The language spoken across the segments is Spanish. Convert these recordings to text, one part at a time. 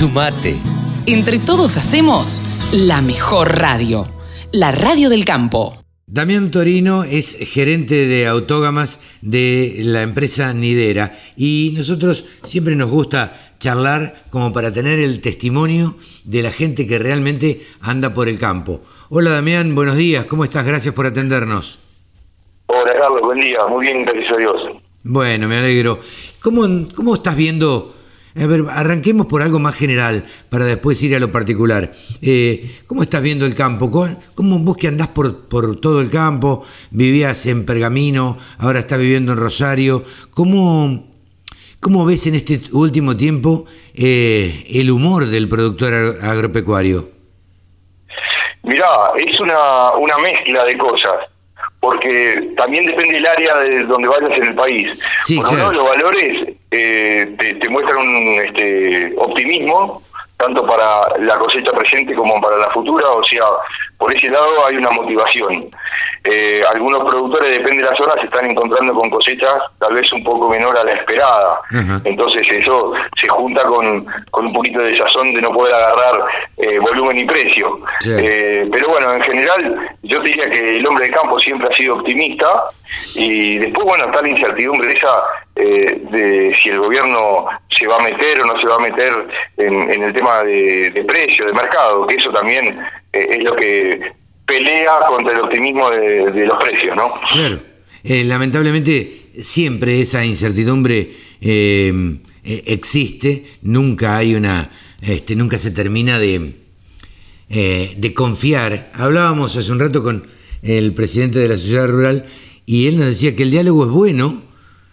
Sumate. Entre todos hacemos la mejor radio, la radio del campo. Damián Torino es gerente de autógamas de la empresa Nidera y nosotros siempre nos gusta charlar como para tener el testimonio de la gente que realmente anda por el campo. Hola Damián, buenos días, ¿cómo estás? Gracias por atendernos. Hola Carlos, buen día, muy bien, gracias a Dios. Bueno, me alegro. ¿Cómo, cómo estás viendo? A ver, arranquemos por algo más general para después ir a lo particular. Eh, ¿Cómo estás viendo el campo? ¿Cómo vos que andás por, por todo el campo? Vivías en Pergamino, ahora estás viviendo en Rosario. ¿Cómo, cómo ves en este último tiempo eh, el humor del productor agropecuario? Mirá, es una, una mezcla de cosas porque también depende del área de donde vayas en el país. Sí, Por claro. los valores eh, te, te muestran un este, optimismo, tanto para la cosecha presente como para la futura, o sea, por ese lado hay una motivación. Eh, algunos productores, depende de la zona, se están encontrando con cosechas tal vez un poco menor a la esperada. Entonces eso se junta con, con un poquito de sazón de no poder agarrar eh, volumen y precio. Eh, pero bueno, en general yo diría que el hombre de campo siempre ha sido optimista y después, bueno, está la incertidumbre esa eh, de si el gobierno se va a meter o no se va a meter en, en el tema de, de precio, de mercado, que eso también eh, es lo que pelea contra el optimismo de, los precios, ¿no? Claro. Eh, lamentablemente siempre esa incertidumbre eh, eh, existe, nunca hay una, este, nunca se termina de, de confiar. Hablábamos hace un rato con el presidente de la sociedad rural y él nos decía que el diálogo es bueno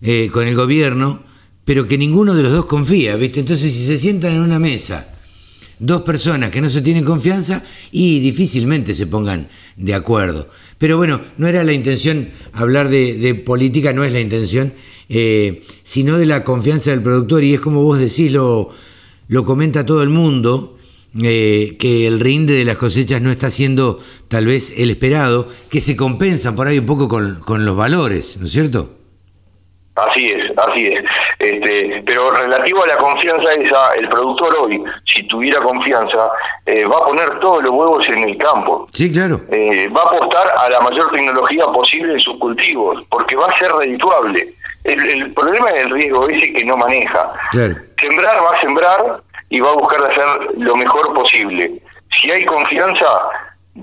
eh, con el gobierno, pero que ninguno de los dos confía, ¿viste? Entonces si se sientan en una mesa dos personas que no se tienen confianza y difícilmente se pongan de acuerdo. Pero bueno, no era la intención hablar de, política, no es la intención, eh, sino de la confianza del productor y es como vos decís, lo, lo comenta todo el mundo, eh, que el rinde de las cosechas no está siendo tal vez el esperado, que se compensa por ahí un poco con, con los valores, ¿no es cierto? Así es, así es. Este, pero relativo a la confianza esa, el productor hoy, si tuviera confianza, eh, va a poner todos los huevos en el campo. Sí, claro. Eh, va a apostar a la mayor tecnología posible en sus cultivos, porque va a ser redituable. El, el problema es el riesgo ese que no maneja. Claro. Sembrar va a sembrar y va a buscar hacer lo mejor posible. Si hay confianza,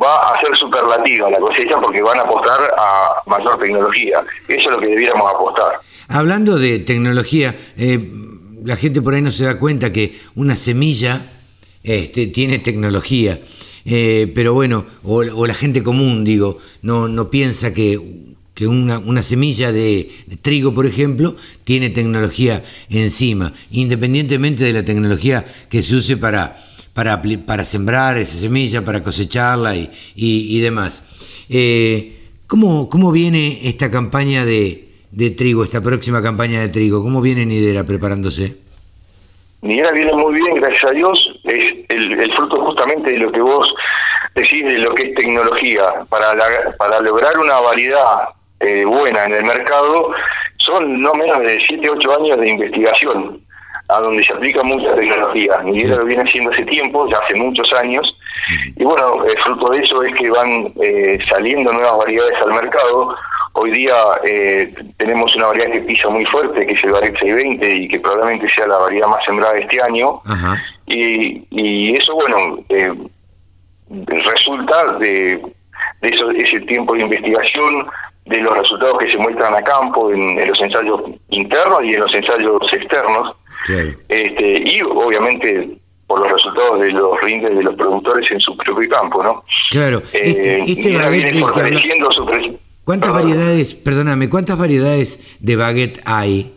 va a ser superlativa la cosecha porque van a apostar a mayor tecnología. Eso es lo que debiéramos apostar. Hablando de tecnología, eh, la gente por ahí no se da cuenta que una semilla este, tiene tecnología. Eh, pero bueno, o, la gente común, digo, no, no piensa que, que una, una semilla de trigo, por ejemplo, tiene tecnología encima, independientemente de la tecnología que se use para, para, para sembrar esa semilla, para cosecharla y, y- y demás. Eh, ¿cómo, ¿Cómo viene esta campaña de, de trigo, esta próxima campaña de trigo? ¿Cómo viene Nidera preparándose? Nidera viene muy bien, gracias a Dios. Es el, el fruto justamente de lo que vos decís de lo que es tecnología. Para, la- para lograr una variedad eh, buena en el mercado, son no menos de 7, 8 años de investigación, a donde se aplica mucha tecnología. Nidera Sí. lo viene haciendo hace tiempo, ya hace muchos años. Y bueno, el fruto de eso es que van eh, saliendo nuevas variedades al mercado. Hoy día eh, tenemos una variedad que pisa muy fuerte, que es el Baret 620, y que probablemente sea la variedad más sembrada este año. Ajá. Y, y eso, bueno, eh, resulta de, de eso, ese tiempo de investigación, de los resultados que se muestran a campo, en, en los ensayos internos y en los ensayos externos. Claro. Este, y obviamente por los resultados de los rindes de los productores en su propio campo, ¿no? Claro. Este, Eh, este baguette habla- su pre- ¿Cuántas Perdón. variedades, perdóname, cuántas variedades de baguette hay?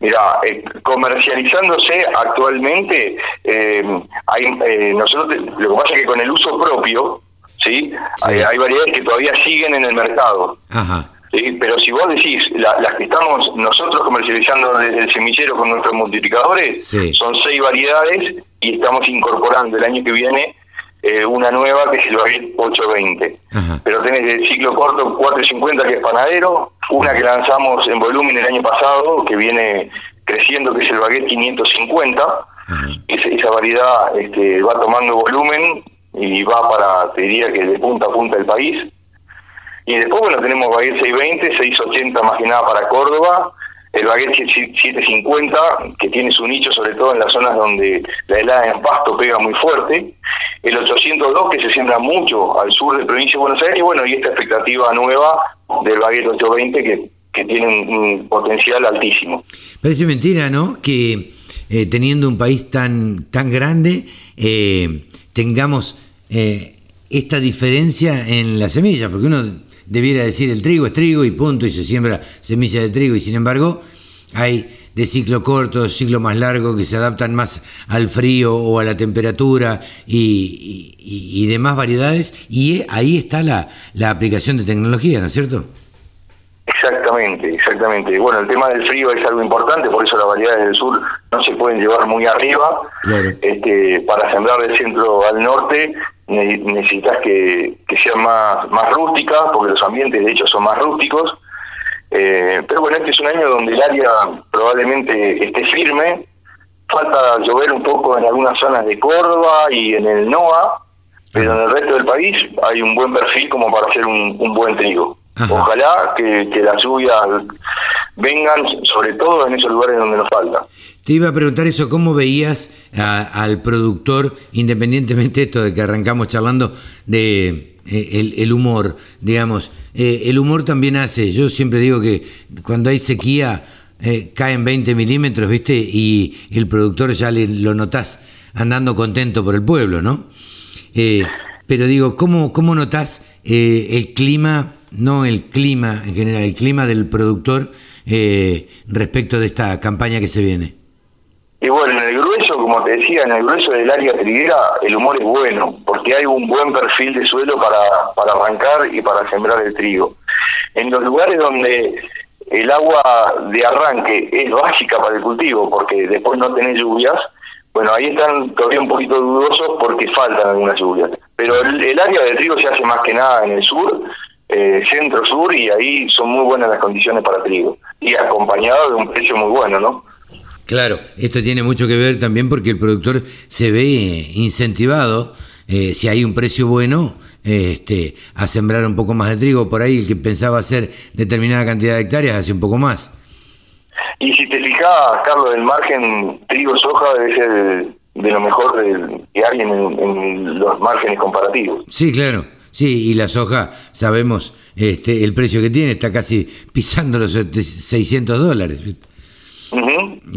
Mira, eh, comercializándose actualmente, eh, hay, eh, nosotros lo que pasa es que con el uso propio, ¿sí? Sí. Hay, hay variedades que todavía siguen en el mercado. Ajá. ¿Sí? Pero si vos decís, la- las que estamos nosotros comercializando desde el semillero con nuestros multiplicadores, Sí. son seis variedades y estamos incorporando el año que viene eh, una nueva que es el Baguette 820. Ajá. Pero tenés el ciclo corto 450 que es panadero, una que lanzamos en volumen el año pasado que viene creciendo que es el Baguette 550 esa variedad este, va tomando volumen y va para, te diría que de punta a punta del país. Y después, bueno, tenemos baguette 620, 680 más que nada para Córdoba, el baguette 750, que tiene su nicho sobre todo en las zonas donde la helada en pasto pega muy fuerte, el 802 que se siembra mucho al sur de provincia de Buenos Aires, y bueno, y esta expectativa nueva del baguette 820 que, que tiene un, potencial altísimo. Parece mentira, ¿no? Que eh, teniendo un país tan, tan grande, eh, tengamos eh, esta diferencia en la semilla, porque uno debiera decir el trigo es trigo y punto, y se siembra semilla de trigo, y sin embargo hay de ciclo corto, ciclo más largo, que se adaptan más al frío o a la temperatura y, demás variedades, y ahí está la, la aplicación de tecnología, ¿no es cierto? Exactamente, exactamente. Bueno, el tema del frío es algo importante, por eso las variedades del sur no se pueden llevar muy arriba. Este, para sembrar del centro al norte necesitas que, que sean más, más rústicas, porque los ambientes de hecho son más rústicos. Eh, pero bueno, este es un año donde el área probablemente esté firme. Falta llover un poco en algunas zonas de Córdoba y en el NOA, pero en el resto del país hay un buen perfil como para hacer un, un buen trigo. Ojalá que, que, las lluvias vengan, sobre todo en esos lugares donde nos falta. Te iba a preguntar eso, ¿cómo veías al productor, independientemente de esto de que arrancamos charlando de eh, el, humor, digamos, eh, el humor también hace, yo siempre digo que cuando hay sequía eh, caen 20 milímetros, ¿viste? Y el productor ya le, lo notás andando contento por el pueblo, ¿no? pero digo, ¿cómo, cómo notás el clima no el clima en general, el clima del productor respecto de esta campaña que se viene? Y bueno, en el grueso, como te decía, en el grueso del área triguera el humor es bueno, porque hay un buen perfil de suelo para, para arrancar y para sembrar el trigo. En los lugares donde el agua de arranque es básica para el cultivo, porque después no tenés lluvias, bueno, ahí están todavía un poquito dudosos porque faltan algunas lluvias. Pero el, área de trigo se hace más que nada en el sur, eh, centro-sur y ahí son muy buenas las condiciones para trigo y acompañado de un precio muy bueno, ¿no? Claro, esto tiene mucho que ver también porque el productor se ve incentivado, eh, si hay un precio bueno, este, a sembrar un poco más de trigo. Por ahí el que pensaba hacer determinada cantidad de hectáreas hace un poco más. Y si te fijas, Carlos, el margen trigo-soja ser de lo mejor que hay en los márgenes comparativos. Sí, claro. Sí, y la soja, sabemos este, el precio que tiene, está casi pisando los 600 dólares.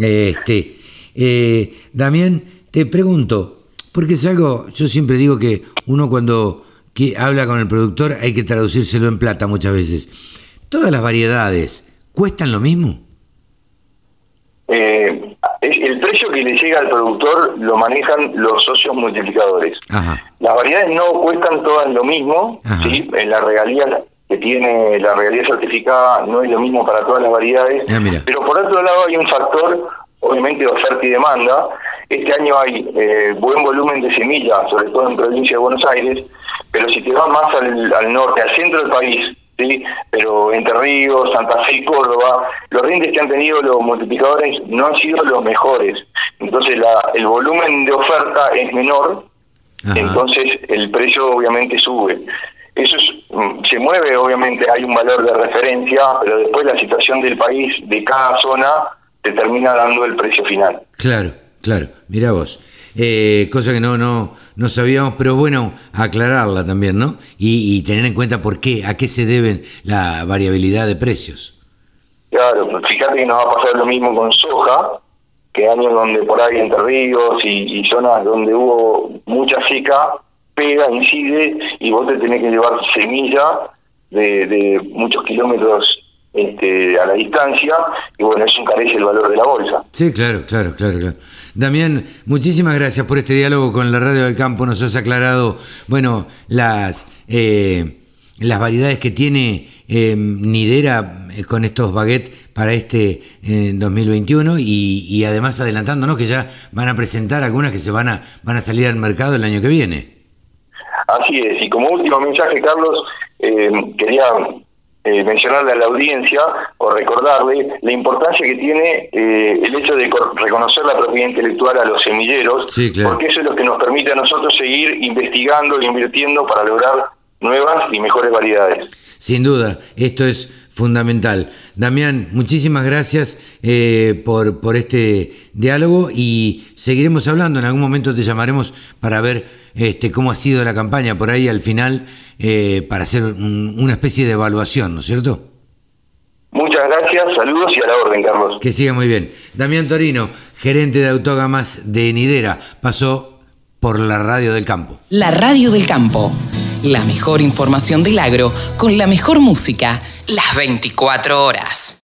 Este, eh, Damián, te pregunto, porque es algo, yo siempre digo que uno cuando habla con el productor hay que traducírselo en plata muchas veces. ¿Todas las variedades cuestan lo mismo? Eh, el precio que le llega al productor lo manejan los socios multiplicadores. Las variedades no cuestan todas lo mismo, ¿sí? En la regalía que tiene la regalía certificada no es lo mismo para todas las variedades, ah, pero por otro lado hay un factor, obviamente, de oferta y demanda. Este año hay eh, buen volumen de semillas, sobre todo en provincia de Buenos Aires, pero si te vas más al, al norte, al centro del país, ¿sí? pero Entre Ríos, Santa Fe y Córdoba, los rindes que han tenido los multiplicadores no han sido los mejores. Entonces la, el volumen de oferta es menor, entonces el precio obviamente sube. Eso mm, se mueve, obviamente hay un valor de referencia, pero después la situación del país, de cada zona, te termina dando el precio final. Claro, claro, mira vos. Eh, cosa que no, no, no sabíamos, pero bueno, aclararla también, ¿no? Y, tener en cuenta por qué, a qué se deben la variabilidad de precios. Claro, fíjate que nos va a pasar lo mismo con soja, que años donde por ahí entre ríos y, zonas donde hubo mucha seca, pega, incide, y vos te tenés que llevar semilla de, muchos kilómetros este, a la distancia, y bueno, eso encarece el valor de la bolsa. Sí, claro, claro, claro, claro. Damián, muchísimas gracias por este diálogo con la Radio del Campo. Nos has aclarado, bueno, las, eh, las variedades que tiene eh, Nidera eh, con estos baguettes para este 2021 y, y, además adelantándonos que ya van a presentar algunas que se van a, van a salir al mercado el año que viene. Así es, y como último mensaje, Carlos, quería eh, mencionarle a la audiencia o recordarle la importancia que tiene eh, el hecho de reconocer la propiedad intelectual a los semilleros, porque eso es lo que nos permite a nosotros seguir investigando e invirtiendo para lograr nuevas y mejores variedades. Sin duda, esto es fundamental. Damián, muchísimas gracias eh, por, por este diálogo y seguiremos hablando. En algún momento te llamaremos para ver este, cómo ha sido la campaña por ahí al final eh, para hacer una especie de evaluación, ¿no es cierto? Muchas gracias, saludos y a la orden, Carlos. Que siga muy bien. Damián Torino, gerente de autógamas de Nidera, pasó por la radio del campo. La radio del campo, la mejor información del agro con la mejor música, las 24 horas.